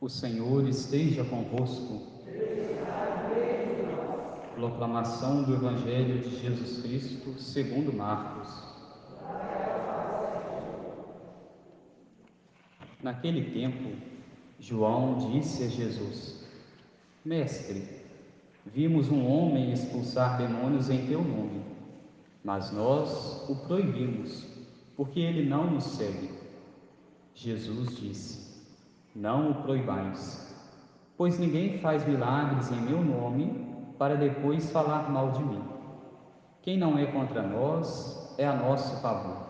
O Senhor esteja convosco. Proclamação do Evangelho de Jesus Cristo, segundo Marcos. Naquele tempo, João disse a Jesus: Mestre, vimos um homem expulsar demônios em teu nome, mas nós o proibimos, porque ele não nos segue. Jesus disse: não o proibais, pois ninguém faz milagres em meu nome para depois falar mal de mim. Quem não é contra nós é a nosso favor.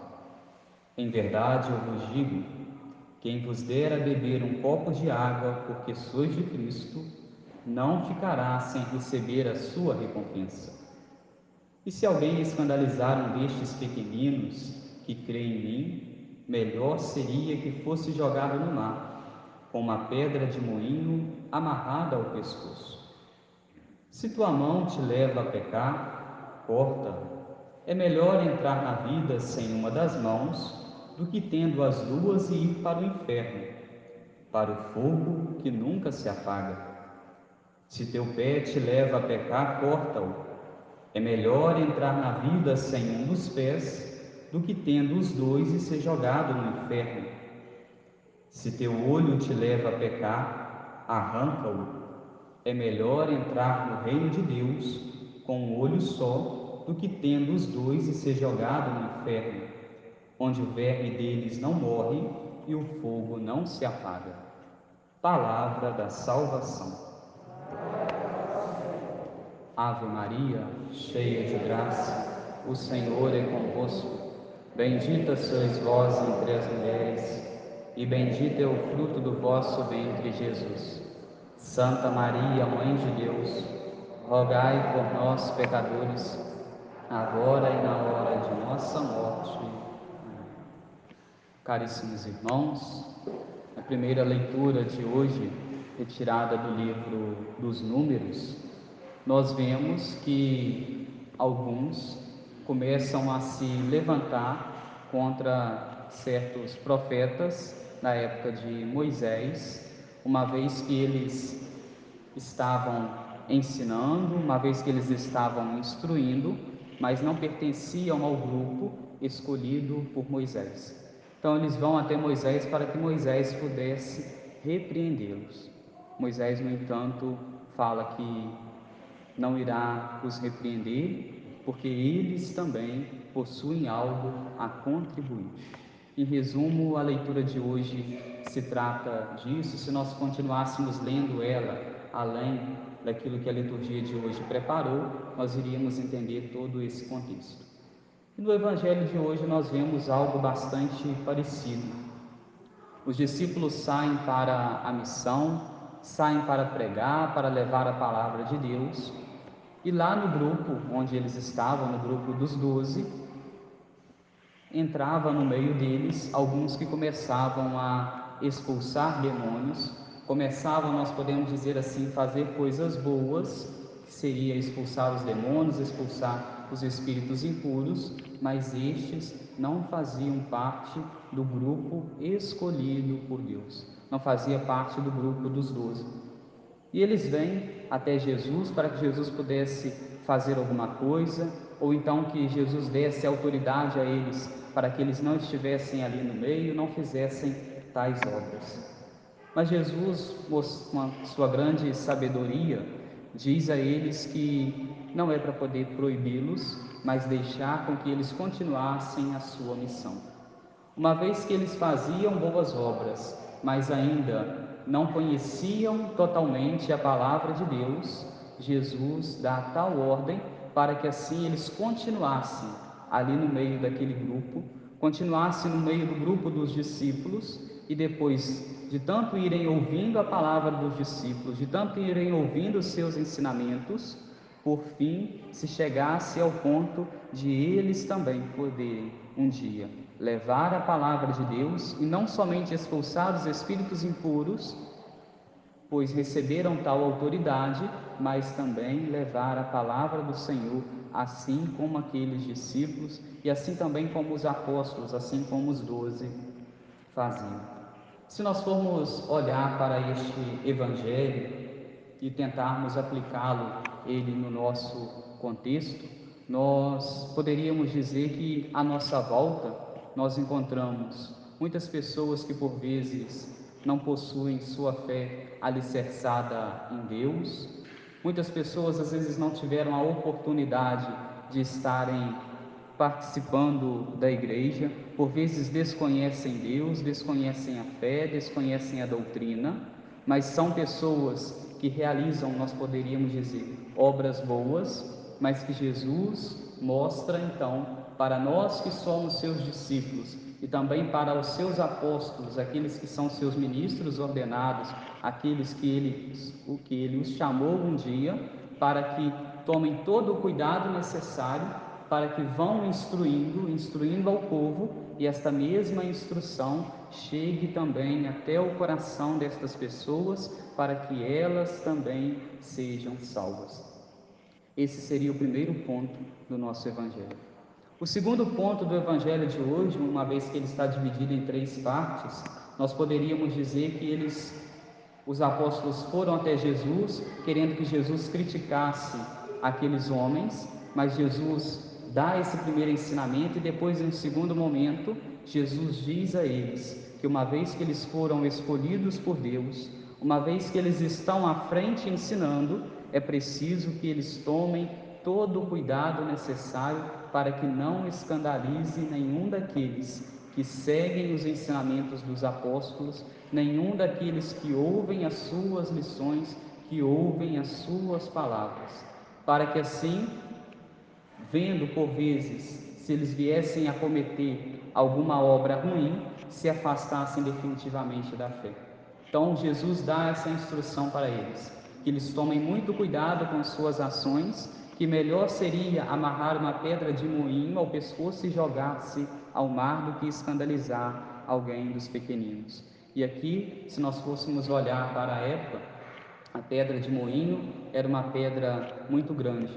Em verdade eu vos digo: quem vos der a beber um copo de água porque sois de Cristo, não ficará sem receber a sua recompensa. E se alguém escandalizar um destes pequeninos que crê em mim, melhor seria que fosse jogado no mar com uma pedra de moinho amarrada ao pescoço. Se tua mão te leva a pecar, corta. É melhor entrar na vida sem uma das mãos do que tendo as duas e ir para o inferno, para o fogo que nunca se apaga. Se teu pé te leva a pecar, corta-o. É melhor entrar na vida sem um dos pés do que tendo os dois e ser jogado no inferno se teu olho te leva a pecar, arranca-o. É melhor entrar no reino de Deus com um olho só do que tendo os dois e ser jogado no inferno, onde o verme deles não morre e o fogo não se apaga. Palavra da salvação. Ave Maria, cheia de graça, o Senhor é convosco. Bendita sois vós entre as mulheres e bendito é o fruto do vosso ventre, Jesus. Santa Maria, Mãe de Deus, rogai por nós, pecadores, agora e na hora de nossa morte. Caríssimos irmãos, a primeira leitura de hoje, retirada do livro dos Números, nós vemos que alguns começam a se levantar contra certos profetas na época de Moisés, uma vez que eles estavam ensinando, uma vez que eles estavam instruindo, mas não pertenciam ao grupo escolhido por Moisés. Então eles vão até Moisés para que Moisés pudesse repreendê-los. Moisés, no entanto, fala que não irá os repreender, porque eles também possuem algo a contribuir. Em resumo, a leitura de hoje se trata disso. Se nós continuássemos lendo ela além daquilo que a liturgia de hoje preparou, nós iríamos entender todo esse contexto. E no Evangelho de hoje nós vemos algo bastante parecido. Os discípulos saem para a missão, saem para pregar, para levar a palavra de Deus, e lá no grupo onde eles estavam, no grupo dos doze, entrava no meio deles alguns que começavam a expulsar demônios, começavam, nós podemos dizer assim, fazer coisas boas, que seria expulsar os demônios, expulsar os espíritos impuros, mas estes não faziam parte do grupo escolhido por Deus, não fazia parte do grupo dos doze. E eles vêm até Jesus para que Jesus pudesse fazer alguma coisa, ou então que Jesus desse autoridade a eles para que eles não estivessem ali no meio, não fizessem tais obras. Mas Jesus, com sua grande sabedoria, diz a eles que não é para poder proibi-los, mas deixar com que eles continuassem a sua missão. Uma vez que eles faziam boas obras, mas ainda não conheciam totalmente a palavra de Deus, Jesus dá tal ordem para que assim eles continuassem ali no meio daquele grupo, continuasse no meio do grupo dos discípulos e depois de tanto irem ouvindo a palavra dos discípulos, de tanto irem ouvindo os seus ensinamentos, por fim se chegasse ao ponto de eles também poderem um dia levar a palavra de Deus e não somente expulsar os espíritos impuros, pois receberam tal autoridade, mas também levar a palavra do Senhor, assim como aqueles discípulos e assim também como os apóstolos, assim como os doze faziam. Se nós formos olhar para este evangelho e tentarmos aplicá-lo ele no nosso contexto, nós poderíamos dizer que à nossa volta nós encontramos muitas pessoas que por vezes não possuem sua fé alicerçada em Deus, muitas pessoas às vezes não tiveram a oportunidade de estarem participando da igreja, por vezes desconhecem Deus, desconhecem a fé, desconhecem a doutrina, mas são pessoas que realizam, nós poderíamos dizer, obras boas, mas que Jesus mostra então para nós que somos seus discípulos e também para os seus apóstolos, aqueles que são seus ministros ordenados, aqueles que ele, o que ele os chamou um dia, para que tomem todo o cuidado necessário para que vão instruindo, instruindo ao povo, e esta mesma instrução chegue também até o coração destas pessoas, para que elas também sejam salvas. Esse seria o primeiro ponto do nosso Evangelho. O segundo ponto do Evangelho de hoje, uma vez que ele está dividido em três partes, nós poderíamos dizer que eles, os apóstolos, foram até Jesus, querendo que Jesus criticasse aqueles homens, mas Jesus dá esse primeiro ensinamento e depois, em um segundo momento, Jesus diz a eles que uma vez que eles foram escolhidos por Deus, uma vez que eles estão à frente ensinando, é preciso que eles tomem todo o cuidado necessário para que não escandalize nenhum daqueles que seguem os ensinamentos dos apóstolos, nenhum daqueles que ouvem as suas lições, que ouvem as suas palavras, para que assim, vendo por vezes se eles viessem a cometer alguma obra ruim, se afastassem definitivamente da fé. Então Jesus dá essa instrução para eles que eles tomem muito cuidado com suas ações, que melhor seria amarrar uma pedra de moinho ao pescoço e jogar-se ao mar do que escandalizar alguém dos pequeninos. E aqui, se nós fôssemos olhar para a época, a pedra de moinho era uma pedra muito grande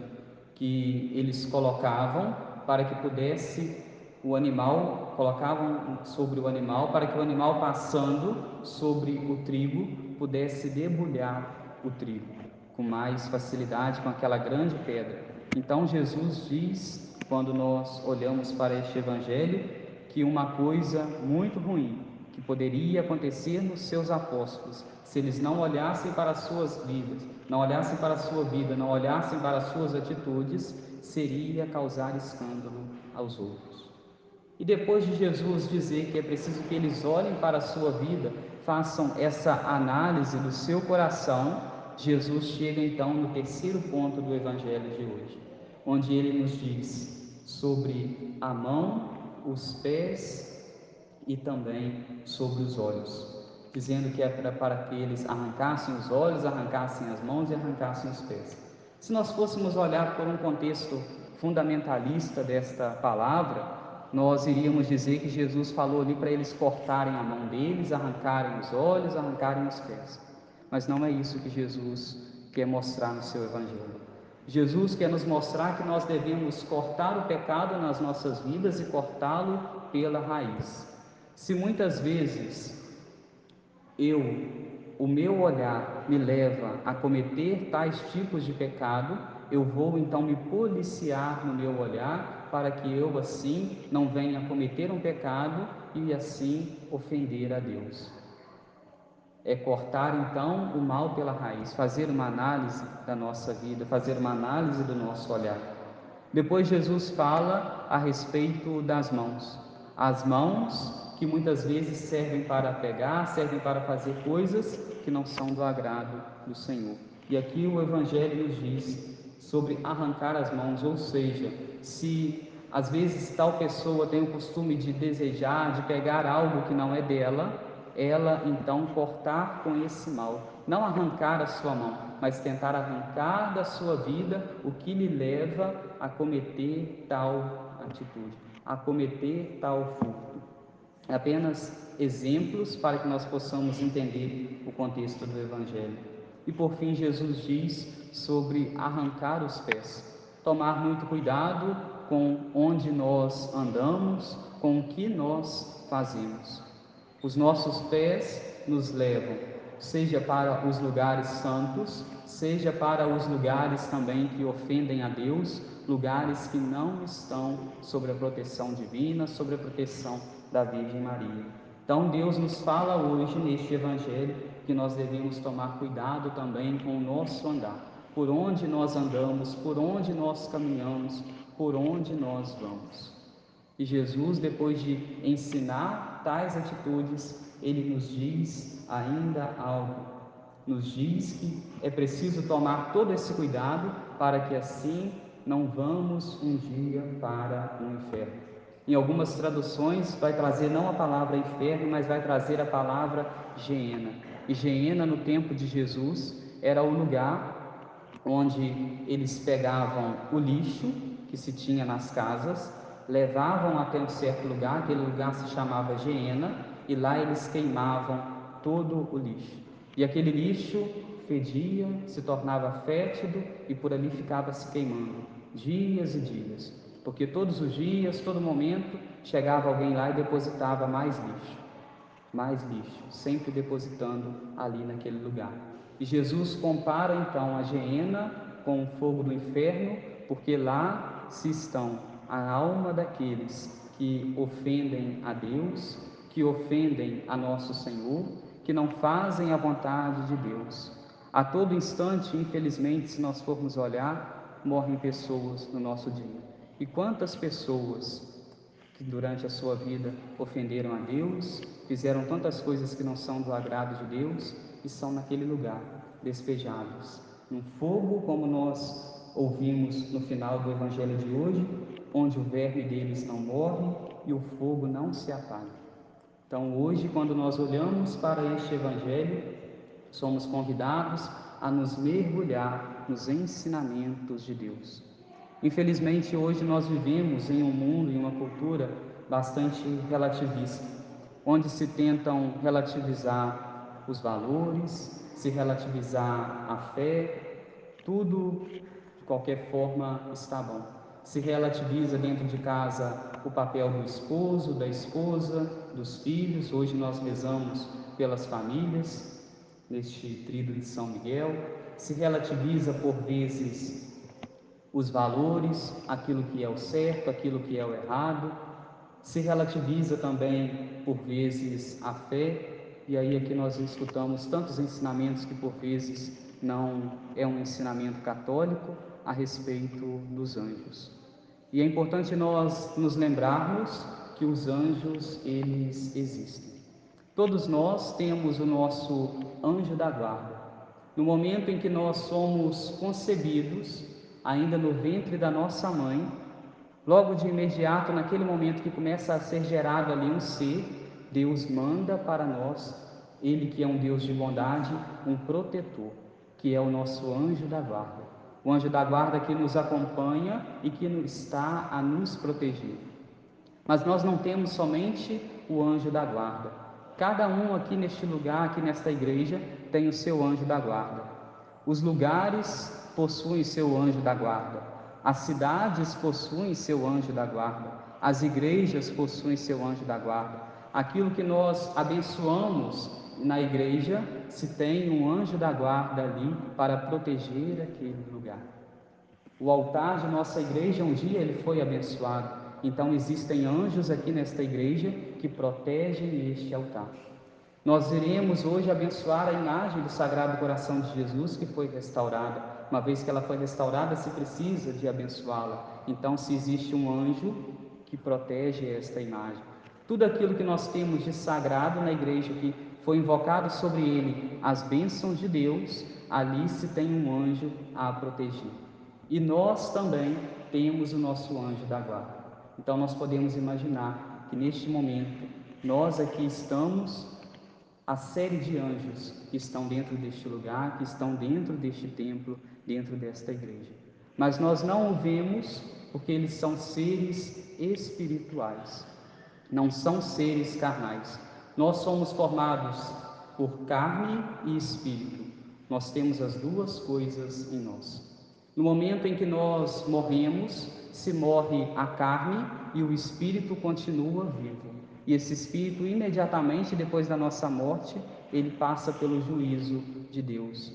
que eles colocavam para que pudesse o animal, colocavam sobre o animal para que o animal passando sobre o trigo pudesse debulhar o trigo com mais facilidade com aquela grande pedra. Então Jesus diz, quando nós olhamos para este evangelho, que uma coisa muito ruim que poderia acontecer nos seus apóstolos, se eles não olhassem para as suas vidas, não olhassem para a sua vida, não olhassem para as suas atitudes, seria causar escândalo aos outros. E depois de Jesus dizer que é preciso que eles olhem para a sua vida, façam essa análise do seu coração, Jesus chega então no terceiro ponto do Evangelho de hoje, onde ele nos diz sobre a mão, os pés e também sobre os olhos, dizendo que é para que eles arrancassem os olhos, arrancassem as mãos e arrancassem os pés. Se nós fôssemos olhar por um contexto fundamentalista desta palavra, nós iríamos dizer que Jesus falou ali para eles cortarem a mão deles, arrancarem os olhos, arrancarem os pés. Mas não é isso que Jesus quer mostrar no seu Evangelho. Jesus quer nos mostrar que nós devemos cortar o pecado nas nossas vidas e cortá-lo pela raiz. Se muitas vezes eu, o meu olhar me leva a cometer tais tipos de pecado, eu vou então me policiar no meu olhar para que eu assim não venha cometer um pecado e assim ofender a Deus é cortar então o mal pela raiz, fazer uma análise da nossa vida, fazer uma análise do nosso olhar. Depois Jesus fala a respeito das mãos. As mãos que muitas vezes servem para pegar, servem para fazer coisas que não são do agrado do Senhor. E aqui o Evangelho nos diz sobre arrancar as mãos, ou seja, se às vezes tal pessoa tem o costume de desejar, de pegar algo que não é dela, ela então cortar com esse mal, não arrancar a sua mão, mas tentar arrancar da sua vida o que lhe leva a cometer tal atitude, a cometer tal furto. Apenas exemplos para que nós possamos entender o contexto do Evangelho. E por fim, Jesus diz sobre arrancar os pés, tomar muito cuidado com onde nós andamos, com o que nós fazemos. Os nossos pés nos levam, seja para os lugares santos, seja para os lugares também que ofendem a Deus, lugares que não estão sob a proteção divina, sob a proteção da Virgem Maria. Então Deus nos fala hoje neste Evangelho que nós devemos tomar cuidado também com o nosso andar, por onde nós andamos, por onde nós caminhamos, por onde nós vamos. E Jesus, depois de ensinar tais atitudes, ele nos diz ainda algo. Nos diz que é preciso tomar todo esse cuidado para que assim não vamos um dia para o inferno. Em algumas traduções vai trazer não a palavra inferno, mas vai trazer a palavra geena. E geena no tempo de Jesus era o lugar onde eles pegavam o lixo que se tinha nas casas, levavam até um certo lugar, aquele lugar se chamava geena, e lá eles queimavam todo o lixo. E aquele lixo fedia, se tornava fétido e por ali ficava se queimando dias e dias, porque todos os dias, todo momento, chegava alguém lá e depositava mais lixo, mais lixo, sempre depositando ali naquele lugar. E Jesus compara então a geena com o fogo do inferno, porque lá se estão a alma daqueles que ofendem a Deus, que ofendem a nosso Senhor, que não fazem a vontade de Deus. A todo instante, infelizmente, se nós formos olhar, morrem pessoas no nosso dia. E quantas pessoas que durante a sua vida ofenderam a Deus, fizeram tantas coisas que não são do agrado de Deus e são naquele lugar despejados num fogo, como nós ouvimos no final do Evangelho de hoje, onde o verme deles não morre e o fogo não se apaga. Então, hoje, quando nós olhamos para este Evangelho, somos convidados a nos mergulhar nos ensinamentos de Deus. Infelizmente, hoje nós vivemos em um mundo, em uma cultura bastante relativista, onde se tentam relativizar os valores, se relativizar a fé, tudo de qualquer forma está bom. Se relativiza dentro de casa o papel do esposo, da esposa, dos filhos. Hoje nós rezamos pelas famílias, neste trido de São Miguel, se relativiza por vezes os valores, aquilo que é o certo, aquilo que é o errado, se relativiza também por vezes a fé, e aí aqui nós escutamos tantos ensinamentos que por vezes não é um ensinamento católico a respeito dos anjos. E é importante nós nos lembrarmos que os anjos eles existem. Todos nós temos o nosso anjo da guarda. No momento em que nós somos concebidos, ainda no ventre da nossa mãe, logo de imediato, naquele momento que começa a ser gerado ali um ser, Deus manda para nós, Ele que é um Deus de bondade, um protetor, que é o nosso anjo da guarda. O anjo da guarda que nos acompanha e que está a nos proteger. Mas nós não temos somente o anjo da guarda, Cada um aqui neste lugar, aqui nesta igreja, tem o seu anjo da guarda. Os lugares possuem seu anjo da guarda. As cidades possuem seu anjo da guarda. As igrejas possuem seu anjo da guarda. Aquilo que nós abençoamos na igreja, se tem um anjo da guarda ali para proteger aquele lugar. O altar de nossa igreja um dia ele foi abençoado. Então existem anjos aqui nesta igreja que protegem este altar. Nós iremos hoje abençoar a imagem do Sagrado Coração de Jesus que foi restaurada. Uma vez que ela foi restaurada, se precisa de abençoá-la. Então, se existe um anjo que protege esta imagem, tudo aquilo que nós temos de sagrado na igreja que foi invocado sobre ele as bênçãos de Deus, ali se tem um anjo a proteger. E nós também temos o nosso anjo da guarda. Então nós podemos imaginar que neste momento nós aqui estamos, a série de anjos que estão dentro deste lugar, que estão dentro deste templo, dentro desta igreja. Mas nós não o vemos porque eles são seres espirituais, não são seres carnais. Nós somos formados por carne e espírito. Nós temos as duas coisas em nós. No momento em que nós morremos, se morre a carne e o espírito continua vivo. E esse espírito, imediatamente depois da nossa morte, ele passa pelo juízo de Deus.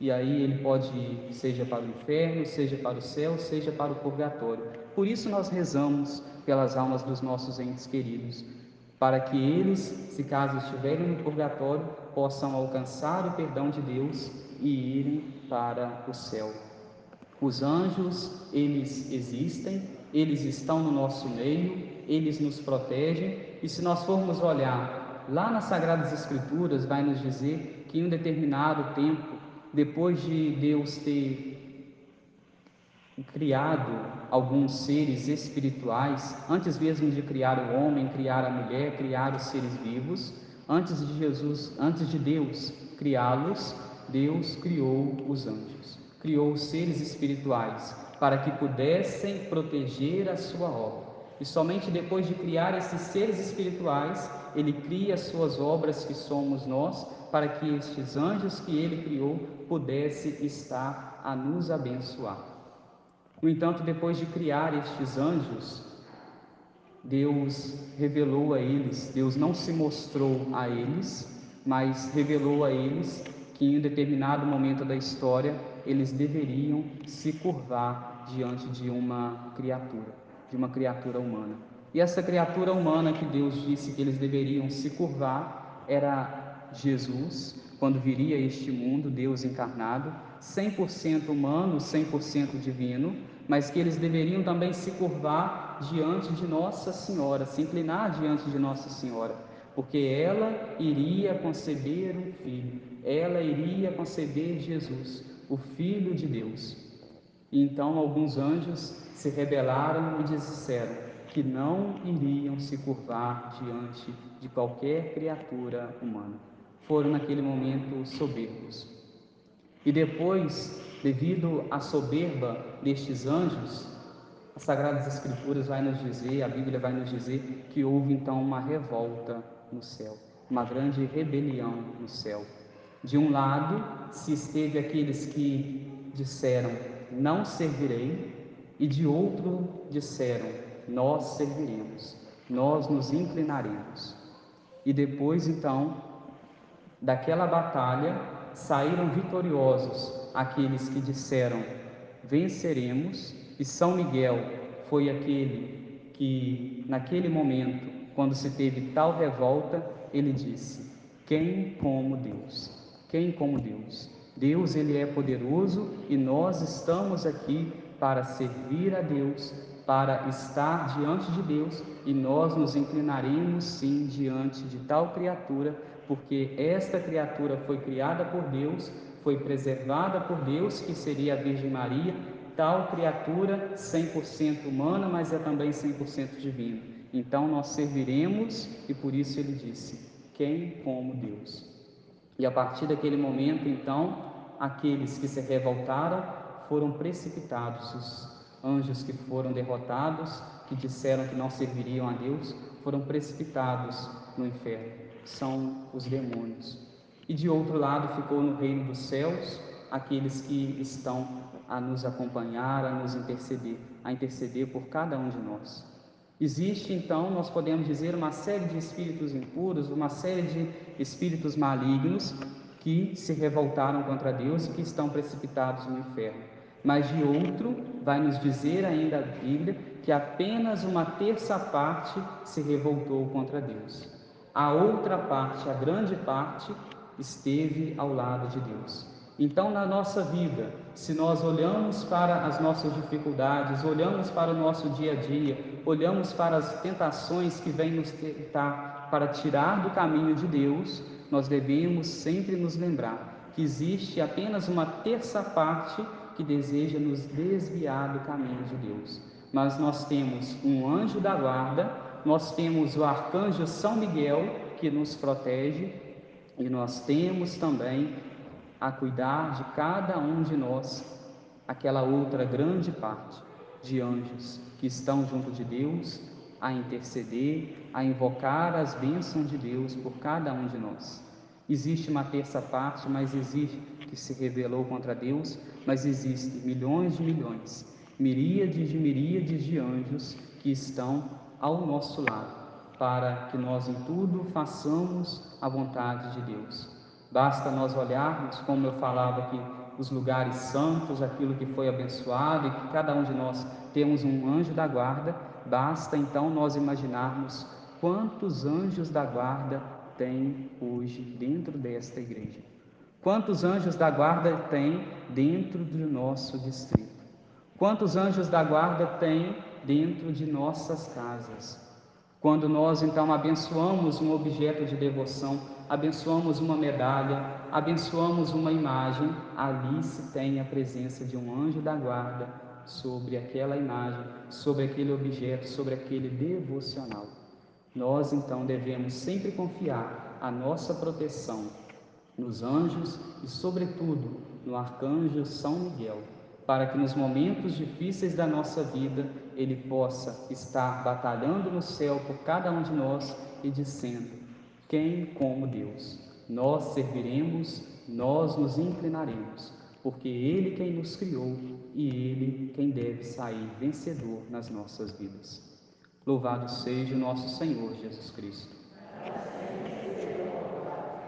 E aí ele pode ir, seja para o inferno, seja para o céu, seja para o purgatório. Por isso nós rezamos pelas almas dos nossos entes queridos, para que eles, se caso estiverem no purgatório, possam alcançar o perdão de Deus e irem para o céu. Os anjos, eles existem, eles estão no nosso meio, eles nos protegem, e se nós formos olhar lá nas Sagradas Escrituras, vai nos dizer que em um determinado tempo, depois de Deus ter criado alguns seres espirituais, antes mesmo de criar o homem, criar a mulher, criar os seres vivos, antes de Jesus, antes de Deus criá-los, Deus criou os anjos, criou os seres espirituais para que pudessem proteger a sua obra. E somente depois de criar esses seres espirituais, ele cria as suas obras que somos nós, para que estes anjos que ele criou pudessem estar a nos abençoar. No entanto, depois de criar estes anjos, Deus revelou a eles, Deus não se mostrou a eles, mas revelou a eles que em um determinado momento da história eles deveriam se curvar diante de uma criatura, de uma criatura humana. E essa criatura humana que Deus disse que eles deveriam se curvar era Jesus, quando viria este mundo, Deus encarnado, 100% humano, 100% divino, mas que eles deveriam também se curvar diante de Nossa Senhora, se inclinar diante de Nossa Senhora, porque ela iria conceber um filho, ela iria conceber Jesus, o Filho de Deus. E então alguns anjos se rebelaram e disseram que não iriam se curvar diante de qualquer criatura humana. Foram naquele momento soberbos. E depois Devido à soberba destes anjos, as Sagradas Escrituras vai nos dizer, a Bíblia vai nos dizer que houve então uma revolta no céu, uma grande rebelião no céu. De um lado, se esteve aqueles que disseram: Não servirei, e de outro disseram: Nós serviremos, nós nos inclinaremos. E depois então daquela batalha saíram vitoriosos aqueles que disseram: venceremos, e São Miguel foi aquele que, naquele momento, quando se teve tal revolta, ele disse: Quem como Deus? Quem como Deus? Deus, ele é poderoso e nós estamos aqui para servir a Deus, para estar diante de Deus e nós nos inclinaremos sim diante de tal criatura, porque esta criatura foi criada por Deus foi preservada por Deus, que seria a Virgem Maria, tal criatura 100% humana, mas é também 100% divina. Então nós serviremos e por isso ele disse: quem como Deus. E a partir daquele momento, então, aqueles que se revoltaram foram precipitados, os anjos que foram derrotados, que disseram que não serviriam a Deus, foram precipitados no inferno. São os demônios e de outro lado ficou no reino dos céus aqueles que estão a nos acompanhar, a nos interceder, a interceder por cada um de nós. Existe então, nós podemos dizer, uma série de espíritos impuros, uma série de espíritos malignos que se revoltaram contra Deus e que estão precipitados no inferno. Mas de outro, vai nos dizer ainda a Bíblia que apenas uma terça parte se revoltou contra Deus. A outra parte, a grande parte, esteve ao lado de Deus. Então, na nossa vida, se nós olhamos para as nossas dificuldades, olhamos para o nosso dia a dia, olhamos para as tentações que vêm nos tentar para tirar do caminho de Deus, nós devemos sempre nos lembrar que existe apenas uma terça parte que deseja nos desviar do caminho de Deus. Mas nós temos um anjo da guarda, nós temos o arcanjo São Miguel que nos protege e nós temos também a cuidar de cada um de nós aquela outra grande parte de anjos que estão junto de Deus a interceder, a invocar as bênçãos de Deus por cada um de nós. Existe uma terça parte, mas existe que se rebelou contra Deus, mas existem milhões de milhões, miríades de miríades de anjos que estão ao nosso lado para que nós em tudo façamos a vontade de Deus. Basta nós olharmos, como eu falava aqui, os lugares santos, aquilo que foi abençoado e que cada um de nós temos um anjo da guarda, basta então nós imaginarmos quantos anjos da guarda tem hoje dentro desta igreja. Quantos anjos da guarda tem dentro do nosso distrito? Quantos anjos da guarda tem dentro de nossas casas? Quando nós então abençoamos um objeto de devoção, abençoamos uma medalha, abençoamos uma imagem, ali se tem a presença de um anjo da guarda sobre aquela imagem, sobre aquele objeto, sobre aquele devocional. Nós então devemos sempre confiar a nossa proteção nos anjos e, sobretudo, no arcanjo São Miguel, para que nos momentos difíceis da nossa vida ele possa estar batalhando no céu por cada um de nós e dizendo: Quem como Deus? Nós serviremos, nós nos inclinaremos, porque Ele quem nos criou e Ele quem deve sair vencedor nas nossas vidas. Louvado seja o nosso Senhor Jesus Cristo.